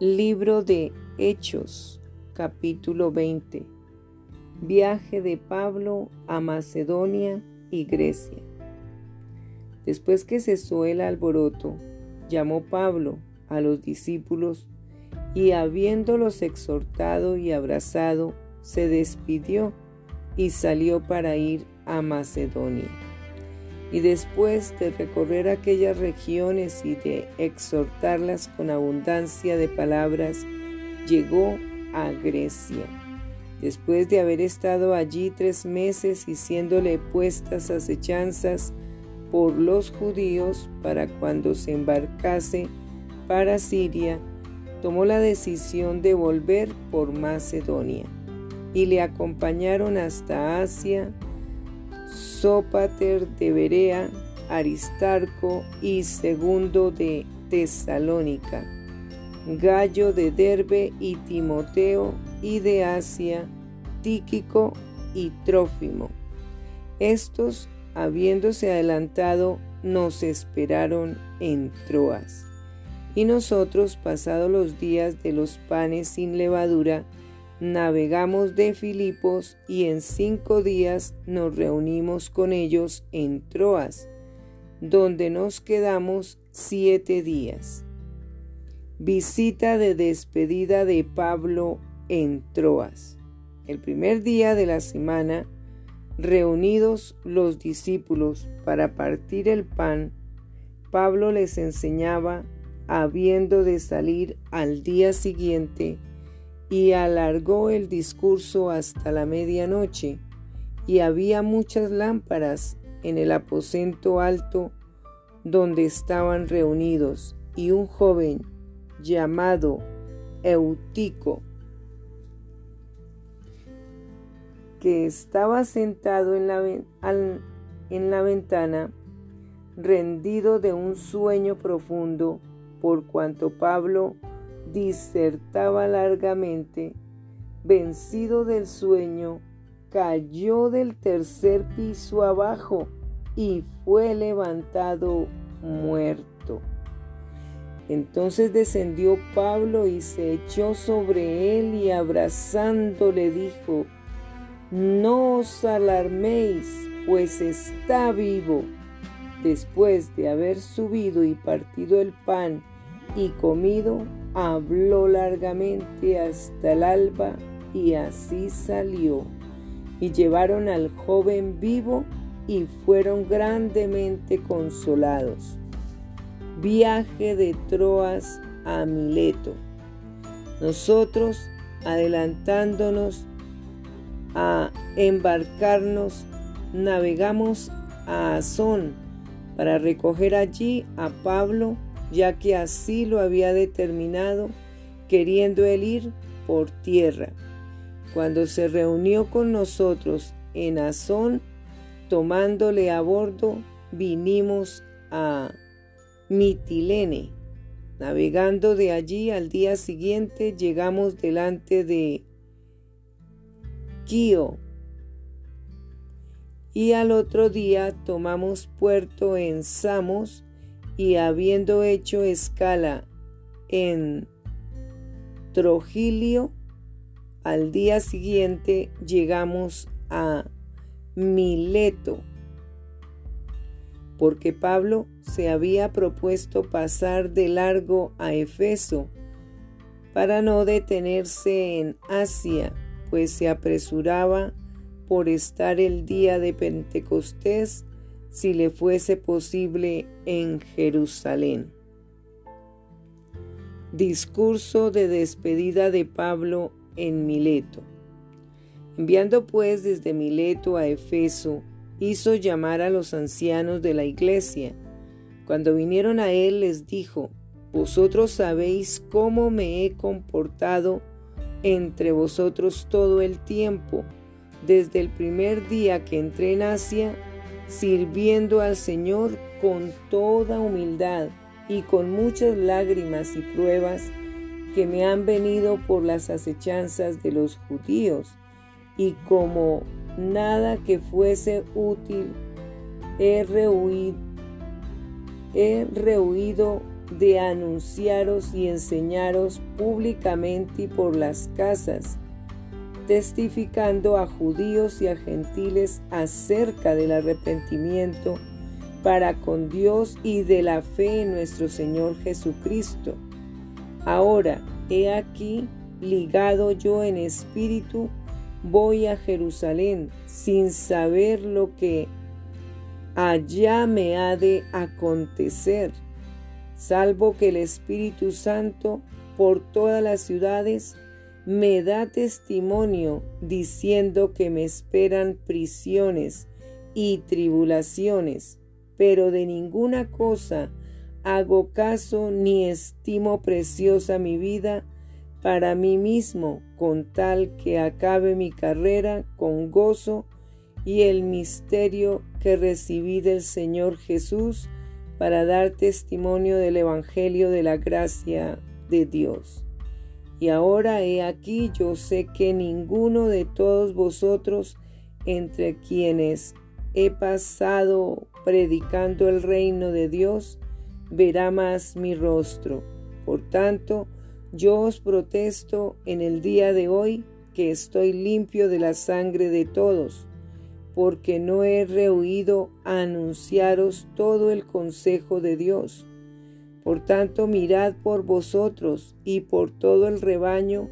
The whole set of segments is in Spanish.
Libro de Hechos, capítulo 20. Viaje de Pablo a Macedonia y Grecia. Después que cesó el alboroto, llamó Pablo a los discípulos y habiéndolos exhortado y abrazado, se despidió y salió para ir a Macedonia y después de recorrer aquellas regiones y de exhortarlas con abundancia de palabras, llegó a Grecia. Después de haber estado allí tres meses y siéndole puestas acechanzas por los judíos para cuando se embarcase para Siria, tomó la decisión de volver por Macedonia y le acompañaron hasta Asia, Sópater de Berea, Aristarco y Segundo de Tesalónica, Gallo de Derbe y Timoteo y de Asia, Tíquico y Trófimo. Estos, habiéndose adelantado, nos esperaron en Troas. Y nosotros, pasados los días de los panes sin levadura, navegamos de Filipos y en cinco días nos reunimos con ellos en Troas, donde nos quedamos siete días. Visita de despedida de Pablo en Troas. El primer día de la semana, reunidos los discípulos para partir el pan, Pablo les enseñaba, habiendo de salir al día siguiente, y alargó el discurso hasta la medianoche, y había muchas lámparas en el aposento alto donde estaban reunidos, y un joven llamado Eutico, que estaba sentado en la, en la ventana, rendido de un sueño profundo, por cuanto Pablo disertaba largamente, vencido del sueño, cayó del tercer piso abajo y fue levantado muerto. Entonces descendió Pablo y se echó sobre él y abrazándole dijo, No os alarméis, pues está vivo. Después de haber subido y partido el pan y comido, habló largamente hasta el alba y así salió. Y llevaron al joven vivo y fueron grandemente consolados. Viaje de Troas a Mileto. Nosotros, adelantándonos a embarcarnos, navegamos a Azón para recoger allí a Pablo ya que así lo había determinado, queriendo él ir por tierra. Cuando se reunió con nosotros en Azón, tomándole a bordo, vinimos a Mitilene. Navegando de allí al día siguiente llegamos delante de Quío y al otro día tomamos puerto en Samos y habiendo hecho escala en Trogilio, al día siguiente llegamos a Mileto, porque Pablo se había propuesto pasar de largo a Efeso para no detenerse en Asia, pues se apresuraba por estar el día de Pentecostés si le fuese posible en Jerusalén. Discurso de despedida de Pablo en Mileto. Enviando pues desde Mileto a Efeso, hizo llamar a los ancianos de la iglesia. Cuando vinieron a él les dijo, Vosotros sabéis cómo me he comportado entre vosotros todo el tiempo, desde el primer día que entré en Asia sirviendo al Señor con toda humildad y con muchas lágrimas y pruebas que me han venido por las acechanzas de los judíos, y como nada que fuese útil, he rehuido, he rehuido de anunciaros y enseñaros públicamente y por las casas, testificando a judíos y a gentiles acerca del arrepentimiento para con Dios y de la fe en nuestro Señor Jesucristo. Ahora, he aquí, ligado yo en espíritu, voy a Jerusalén sin saber lo que allá me ha de acontecer, salvo que el Espíritu Santo por todas las ciudades me da testimonio diciendo que me esperan prisiones y tribulaciones, pero de ninguna cosa hago caso ni estimo preciosa mi vida para mí mismo, con tal que acabe mi carrera con gozo y el misterio que recibí del Señor Jesús para dar testimonio del Evangelio de la gracia de Dios. Y ahora he aquí yo sé que ninguno de todos vosotros entre quienes he pasado predicando el reino de Dios verá más mi rostro. Por tanto, yo os protesto en el día de hoy que estoy limpio de la sangre de todos, porque no he rehuido anunciaros todo el consejo de Dios. Por tanto, mirad por vosotros y por todo el rebaño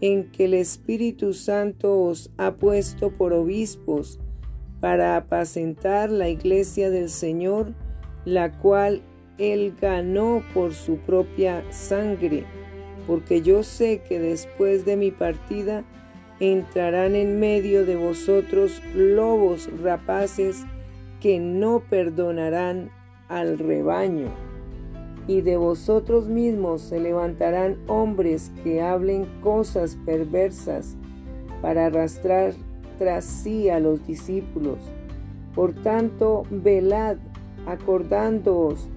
en que el Espíritu Santo os ha puesto por obispos para apacentar la iglesia del Señor, la cual él ganó por su propia sangre porque yo sé que después de mi partida entrarán en medio de vosotros lobos rapaces que no perdonarán al rebaño. Y de vosotros mismos se levantarán hombres que hablen cosas perversas para arrastrar tras sí a los discípulos. Por tanto, velad, acordándoos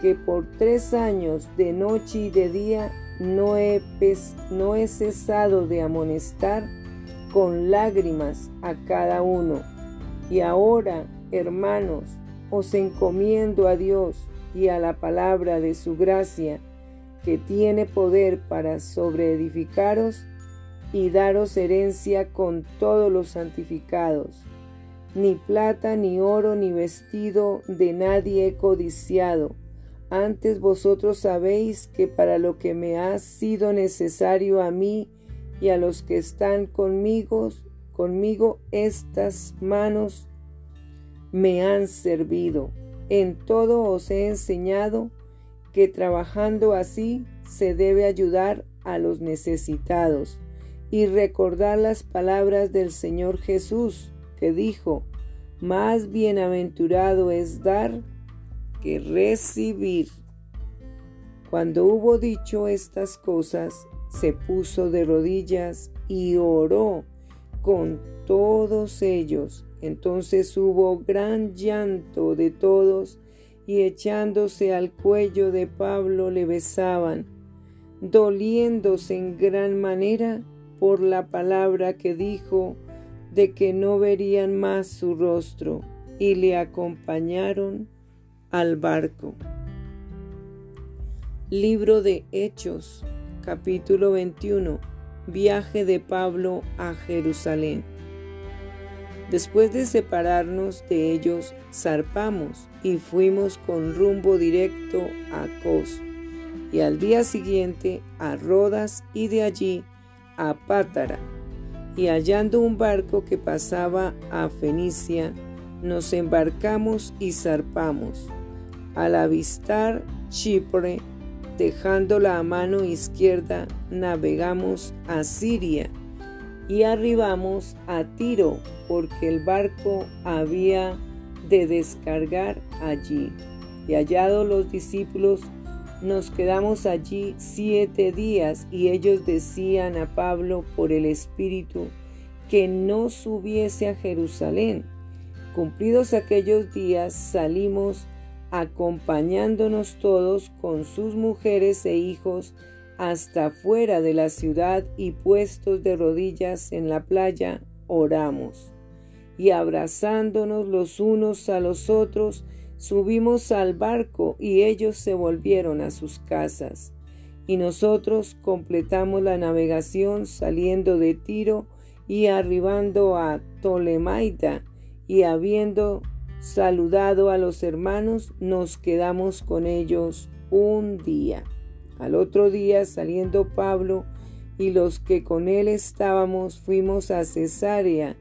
que por tres años de noche y de día no he, no he cesado de amonestar con lágrimas a cada uno. Y ahora, hermanos, os encomiendo a Dios y a la palabra de su gracia, que tiene poder para sobreedificaros y daros herencia con todos los santificados. Ni plata, ni oro, ni vestido de nadie he codiciado antes vosotros sabéis que para lo que me ha sido necesario a mí y a los que están conmigo, conmigo estas manos me han servido. En todo os he enseñado que trabajando así se debe ayudar a los necesitados y recordar las palabras del Señor Jesús, que dijo, más bienaventurado es dar que recibir. Cuando hubo dicho estas cosas, se puso de rodillas y oró con todos ellos. Entonces hubo gran llanto de todos y echándose al cuello de Pablo le besaban, doliéndose en gran manera por la palabra que dijo de que no verían más su rostro, y le acompañaron al barco. Libro de Hechos, capítulo 21. Viaje de Pablo a Jerusalén. Después de separarnos de ellos, zarpamos y fuimos con rumbo directo a Cos, y al día siguiente a Rodas y de allí a Pátara. Y hallando un barco que pasaba a Fenicia, nos embarcamos y zarpamos al avistar Chipre, dejándola a mano izquierda, navegamos a Siria y arribamos a Tiro, porque el barco había de descargar allí. Y hallados los discípulos, nos quedamos allí siete días y ellos decían a Pablo por el Espíritu que no subiese a Jerusalén. Cumplidos aquellos días salimos acompañándonos todos con sus mujeres e hijos hasta fuera de la ciudad y puestos de rodillas en la playa, oramos. Y abrazándonos los unos a los otros, subimos al barco y ellos se volvieron a sus casas. Y nosotros completamos la navegación saliendo de Tiro y arribando a Tolemaida y habiendo saludado a los hermanos, nos quedamos con ellos un día. Al otro día, saliendo Pablo y los que con él estábamos, fuimos a Cesarea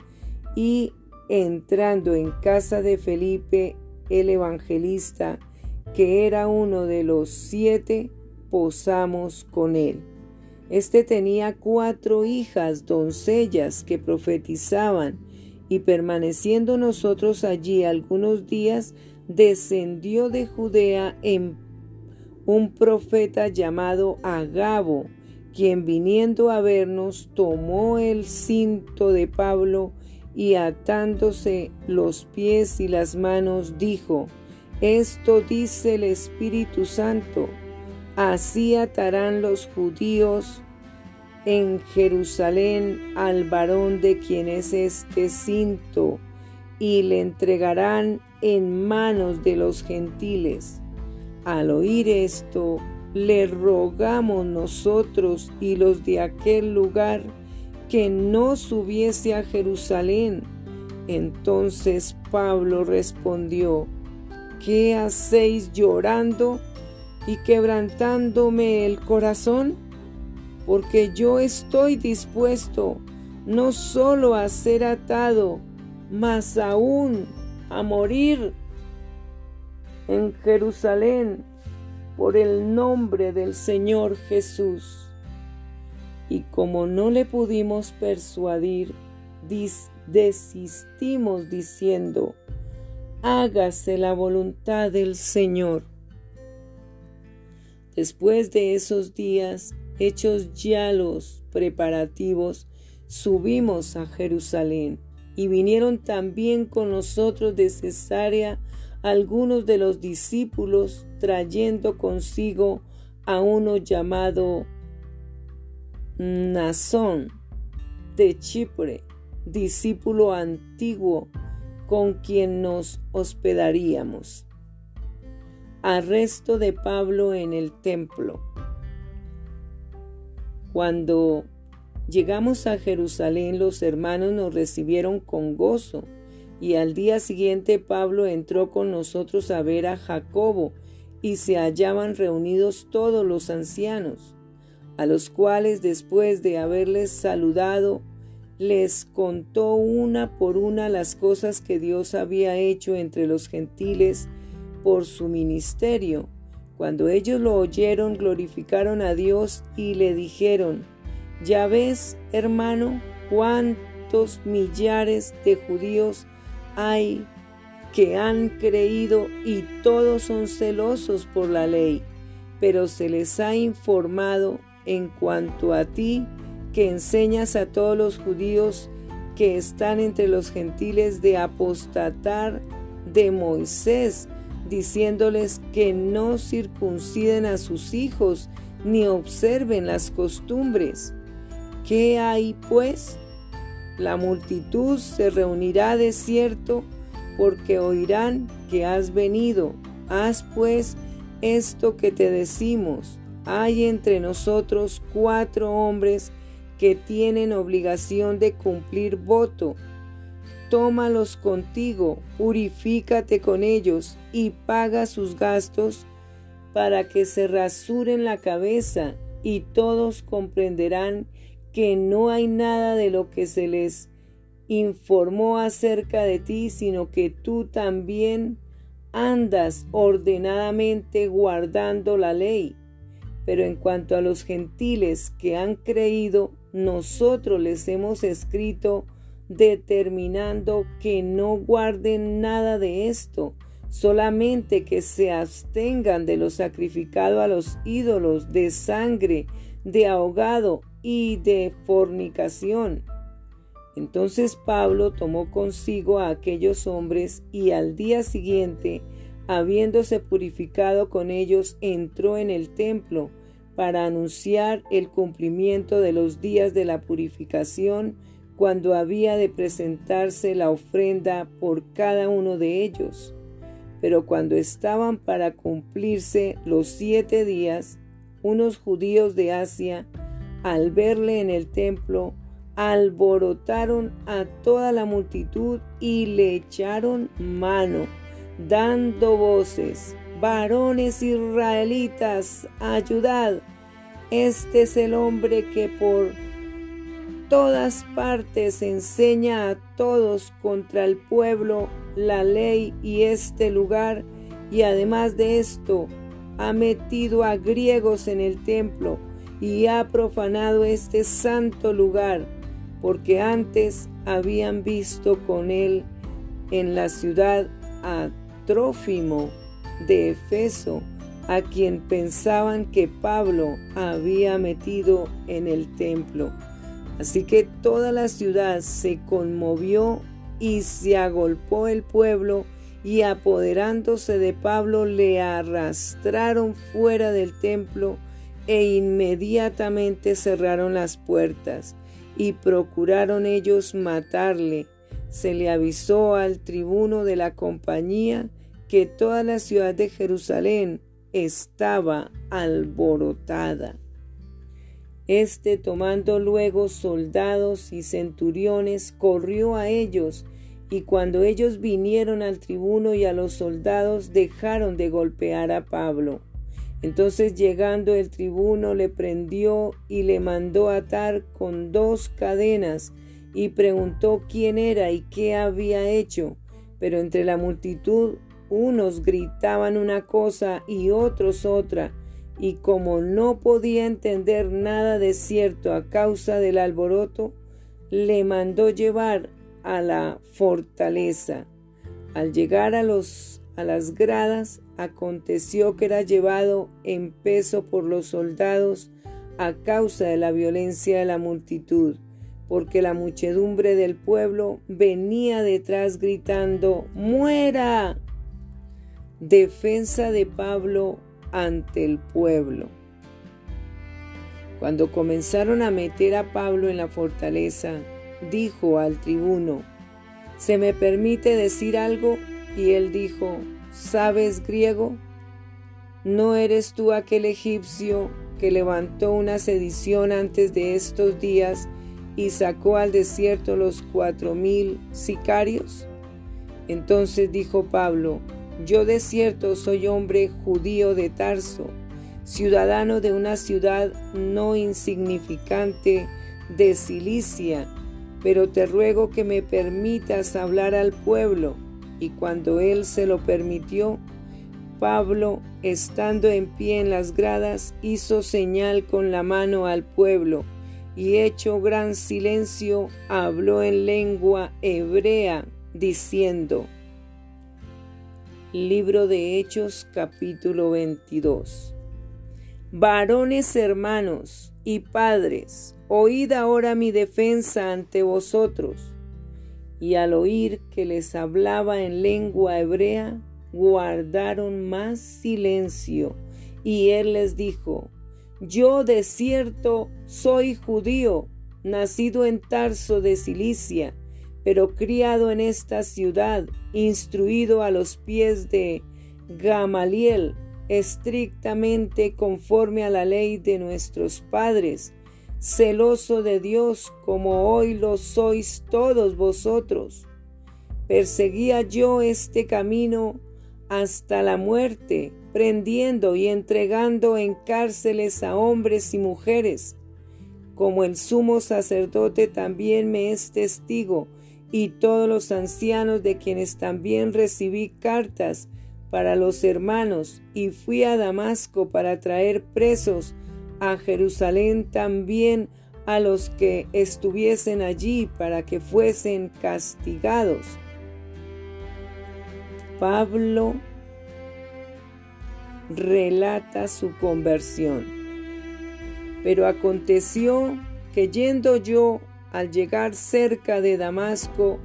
y entrando en casa de Felipe el evangelista, que era uno de los siete, posamos con él. Este tenía cuatro hijas doncellas que profetizaban, y permaneciendo nosotros allí algunos días, descendió de Judea en un profeta llamado Agabo, quien viniendo a vernos tomó el cinto de Pablo y atándose los pies y las manos dijo, Esto dice el Espíritu Santo, así atarán los judíos en Jerusalén al varón de quien es este cinto, y le entregarán en manos de los gentiles. Al oír esto, le rogamos nosotros y los de aquel lugar que no subiese a Jerusalén. Entonces Pablo respondió, ¿qué hacéis llorando y quebrantándome el corazón? Porque yo estoy dispuesto no solo a ser atado, mas aún a morir en Jerusalén por el nombre del Señor Jesús. Y como no le pudimos persuadir, desistimos diciendo, hágase la voluntad del Señor. Después de esos días, hechos ya los preparativos, subimos a Jerusalén y vinieron también con nosotros de Cesarea algunos de los discípulos trayendo consigo a uno llamado Nazón de Chipre, discípulo antiguo con quien nos hospedaríamos. Arresto de Pablo en el templo. Cuando llegamos a Jerusalén, los hermanos nos recibieron con gozo y al día siguiente Pablo entró con nosotros a ver a Jacobo y se hallaban reunidos todos los ancianos a los cuales después de haberles saludado, les contó una por una las cosas que Dios había hecho entre los gentiles por su ministerio. Cuando ellos lo oyeron, glorificaron a Dios y le dijeron, ya ves, hermano, cuántos millares de judíos hay que han creído y todos son celosos por la ley, pero se les ha informado en cuanto a ti, que enseñas a todos los judíos que están entre los gentiles de apostatar de Moisés, diciéndoles que no circunciden a sus hijos ni observen las costumbres. ¿Qué hay pues? La multitud se reunirá de cierto porque oirán que has venido. Haz pues esto que te decimos hay entre nosotros cuatro hombres que tienen obligación de cumplir voto. Tómalos contigo, purifícate con ellos y paga sus gastos para que se rasuren la cabeza y todos comprenderán que no hay nada de lo que se les informó acerca de ti, sino que tú también andas ordenadamente guardando la ley. Pero en cuanto a los gentiles que han creído, nosotros les hemos escrito determinando que no guarden nada de esto, solamente que se abstengan de lo sacrificado a los ídolos, de sangre, de ahogado y de fornicación. Entonces Pablo tomó consigo a aquellos hombres y al día siguiente, habiéndose purificado con ellos, entró en el templo para anunciar el cumplimiento de los días de la purificación cuando había de presentarse la ofrenda por cada uno de ellos. Pero cuando estaban para cumplirse los siete días, unos judíos de Asia, al verle en el templo, alborotaron a toda la multitud y le echaron mano, dando voces, varones israelitas, ayudad, este es el hombre que por todas partes enseña a todos contra el pueblo la ley y este lugar, y además de esto, ha metido a griegos en el templo y ha profanado este santo lugar porque antes habían visto con él en la ciudad a Trófimo de Efeso, a quien pensaban que Pablo había metido en el templo. Así que toda la ciudad se conmovió y se agolpó el pueblo y apoderándose de Pablo le arrastraron fuera del templo e inmediatamente cerraron las puertas y procuraron ellos matarle. Se le avisó al tribuno de la compañía que toda la ciudad de Jerusalén estaba alborotada. Este, tomando luego soldados y centuriones, corrió a ellos, y cuando ellos vinieron al tribuno y a los soldados, dejaron de golpear a Pablo entonces llegando el tribuno le prendió y le mandó atar con dos cadenas y preguntó quién era y qué había hecho. Pero entre la multitud unos gritaban una cosa y otros otra, y como no podía entender nada de cierto a causa del alboroto, le mandó llevar a la fortaleza. Al llegar a los a las gradas, aconteció que era llevado en peso por los soldados a causa de la violencia de la multitud, porque la muchedumbre del pueblo venía detrás gritando, ¡Muera! Defensa de Pablo ante el pueblo. Cuando comenzaron a meter a Pablo en la fortaleza, dijo al tribuno, ¿se me permite decir algo? Y él dijo, ¿sabes griego? ¿No eres tú aquel egipcio que levantó una sedición antes de estos días y sacó al desierto los cuatro mil sicarios? Entonces dijo Pablo, yo de cierto soy hombre judío de Tarso, ciudadano de una ciudad no insignificante de Cilicia, pero te ruego que me permitas hablar al pueblo y cuando él se lo permitió, Pablo, estando en pie en las gradas, hizo señal con la mano al pueblo, y hecho gran silencio, habló en lengua hebrea, diciendo, Libro de Hechos capítulo 22. Varones hermanos y padres, oíd ahora mi defensa ante vosotros y al oír que les hablaba en lengua hebrea, guardaron más silencio. Y él les dijo, Yo de cierto soy judío, nacido en Tarso de Cilicia, pero criado en esta ciudad, instruido a los pies de Gamaliel, estrictamente conforme a la ley de nuestros padres, celoso de Dios como hoy lo sois todos vosotros. Perseguía yo este camino hasta la muerte, prendiendo y entregando en cárceles a hombres y mujeres, como el sumo sacerdote también me es testigo, y todos los ancianos de quienes también recibí cartas para los hermanos, y fui a Damasco para traer presos a Jerusalén también a los que estuviesen allí para que fuesen castigados. Pablo relata su conversión. Pero aconteció que yendo yo al llegar cerca de Damasco,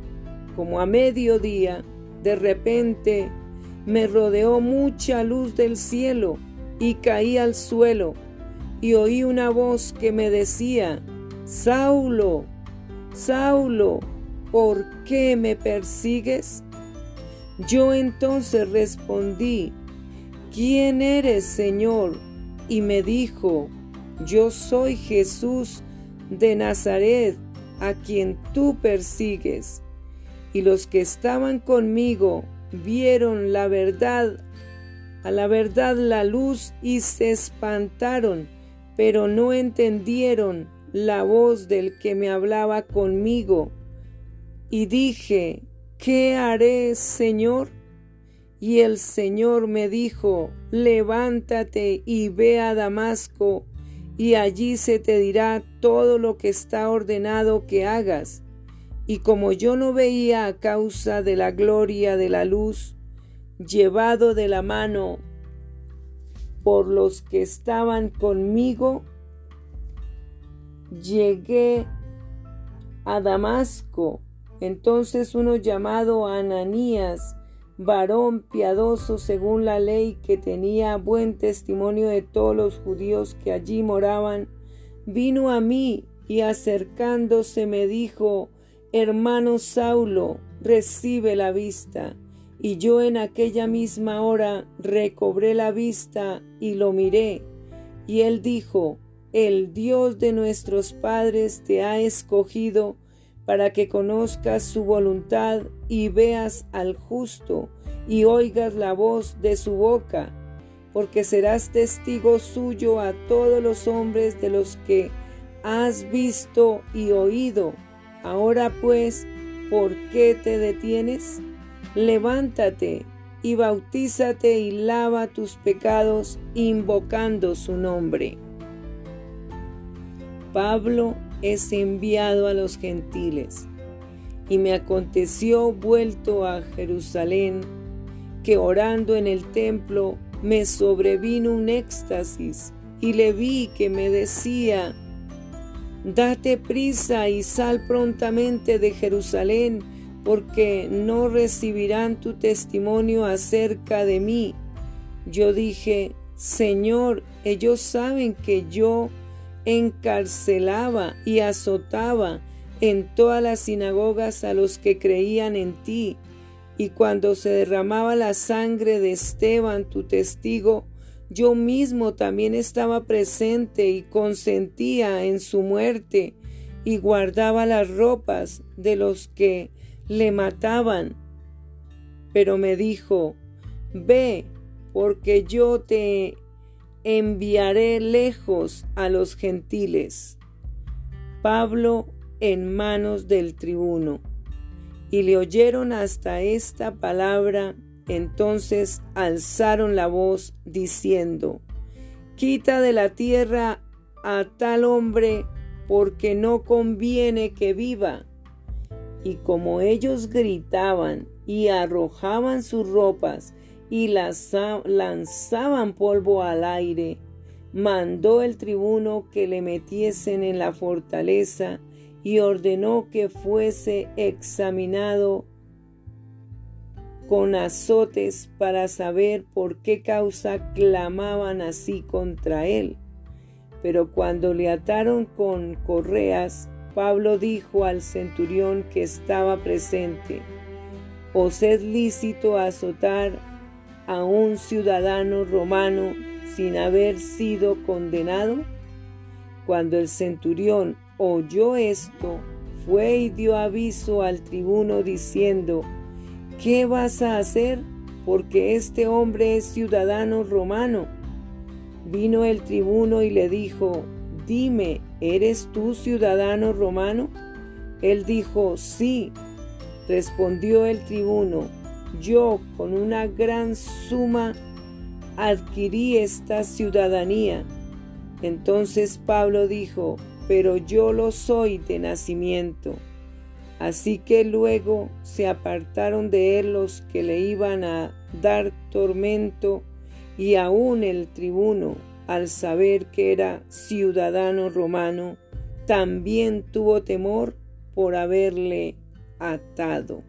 como a mediodía, de repente me rodeó mucha luz del cielo y caí al suelo y oí una voz que me decía, Saulo, Saulo, ¿por qué me persigues? Yo entonces respondí, ¿quién eres, Señor? Y me dijo, yo soy Jesús de Nazaret, a quien tú persigues. Y los que estaban conmigo vieron la verdad, a la verdad la luz y se espantaron, pero no entendieron la voz del que me hablaba conmigo. Y dije, ¿qué haré, Señor? Y el Señor me dijo, levántate y ve a Damasco, y allí se te dirá todo lo que está ordenado que hagas. Y como yo no veía a causa de la gloria de la luz, llevado de la mano por los que estaban conmigo, llegué a Damasco. Entonces uno llamado Ananías, varón piadoso según la ley que tenía buen testimonio de todos los judíos que allí moraban, vino a mí y acercándose me dijo, hermano Saulo, recibe la vista. Y yo en aquella misma hora recobré la vista y lo miré. Y él dijo, el Dios de nuestros padres te ha escogido para que conozcas su voluntad y veas al justo y oigas la voz de su boca, porque serás testigo suyo a todos los hombres de los que has visto y oído. Ahora pues, ¿por qué te detienes? Levántate y bautízate y lava tus pecados invocando su nombre. Pablo es enviado a los gentiles. Y me aconteció vuelto a Jerusalén, que orando en el templo me sobrevino un éxtasis, y le vi que me decía, Date prisa y sal prontamente de Jerusalén, porque no recibirán tu testimonio acerca de mí. Yo dije, Señor, ellos saben que yo encarcelaba y azotaba en todas las sinagogas a los que creían en ti, y cuando se derramaba la sangre de Esteban, tu testigo, yo mismo también estaba presente y consentía en su muerte y guardaba las ropas de los que le mataban. Pero me dijo, ve, porque yo te enviaré lejos a los gentiles. Pablo en manos del tribuno. Y le oyeron hasta esta palabra, entonces alzaron la voz diciendo, Quita de la tierra a tal hombre, porque no conviene que viva. Y como ellos gritaban y arrojaban sus ropas y lanzaban polvo al aire, mandó el tribuno que le metiesen en la fortaleza y ordenó que fuese examinado con azotes para saber por qué causa clamaban así contra él. Pero cuando le ataron con correas, Pablo dijo al centurión que estaba presente, ¿os es lícito azotar a un ciudadano romano sin haber sido condenado? Cuando el centurión oyó esto, fue y dio aviso al tribuno diciendo, ¿qué vas a hacer? Porque este hombre es ciudadano romano. Vino el tribuno y le dijo, dime, ¿eres tú ciudadano romano? Él dijo, sí. Respondió el tribuno, yo con una gran suma adquirí esta ciudadanía. Entonces Pablo dijo, pero yo lo soy de nacimiento. Así que luego se apartaron de él los que le iban a dar tormento y aún el tribuno, al saber que era ciudadano romano, también tuvo temor por haberle atado.